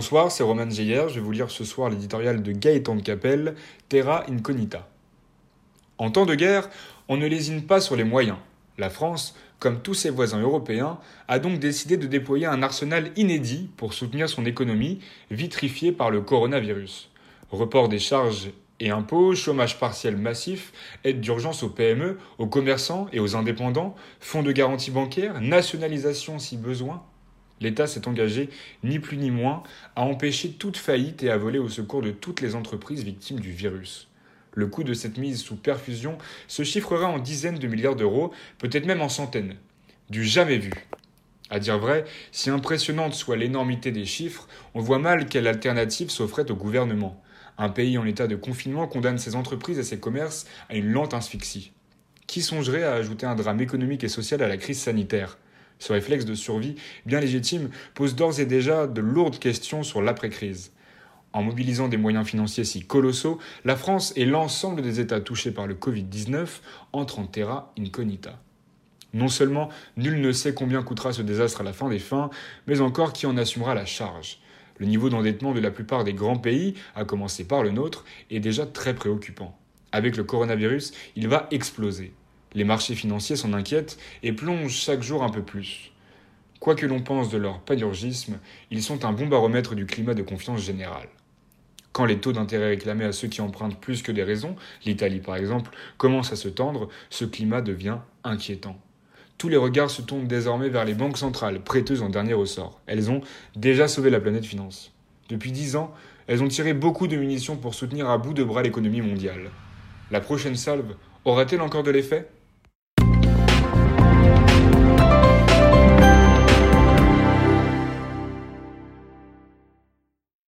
Bonsoir, c'est Roman Geyer. Je vais vous lire ce soir l'éditorial de Gaëtan de Capelle, Terra Incognita. En temps de guerre, on ne lésine pas sur les moyens. La France, comme tous ses voisins européens, a donc décidé de déployer un arsenal inédit pour soutenir son économie, vitrifiée par le coronavirus. Report des charges et impôts, chômage partiel massif, aide d'urgence aux PME, aux commerçants et aux indépendants, fonds de garantie bancaire, nationalisation si besoin, l'État s'est engagé, ni plus ni moins, à empêcher toute faillite et à voler au secours de toutes les entreprises victimes du virus. Le coût de cette mise sous perfusion se chiffrera en dizaines de milliards d'euros, peut-être même en centaines. Du jamais vu. À dire vrai, si impressionnante soit l'énormité des chiffres, on voit mal quelle alternative s'offrait au gouvernement. Un pays en état de confinement condamne ses entreprises et ses commerces à une lente asphyxie. Qui songerait à ajouter un drame économique et social à la crise sanitaire? Ce réflexe de survie, bien légitime, pose d'ores et déjà de lourdes questions sur l'après-crise. En mobilisant des moyens financiers si colossaux, la France et l'ensemble des États touchés par le Covid-19 entrent en terra incognita. Non seulement nul ne sait combien coûtera ce désastre à la fin des fins, mais encore qui en assumera la charge. Le niveau d'endettement de la plupart des grands pays, à commencer par le nôtre, est déjà très préoccupant. Avec le coronavirus, il va exploser. Les marchés financiers s'en inquiètent et plongent chaque jour un peu plus. Quoi que l'on pense de leur panurgisme, ils sont un bon baromètre du climat de confiance générale. Quand les taux d'intérêt réclamés à ceux qui empruntent plus que des raisons, l'Italie par exemple, commencent à se tendre, ce climat devient inquiétant. Tous les regards se tournent désormais vers les banques centrales, prêteuses en dernier ressort. Elles ont déjà sauvé la planète finance. Depuis dix ans, elles ont tiré beaucoup de munitions pour soutenir à bout de bras l'économie mondiale. La prochaine salve aura-t-elle encore de l'effet?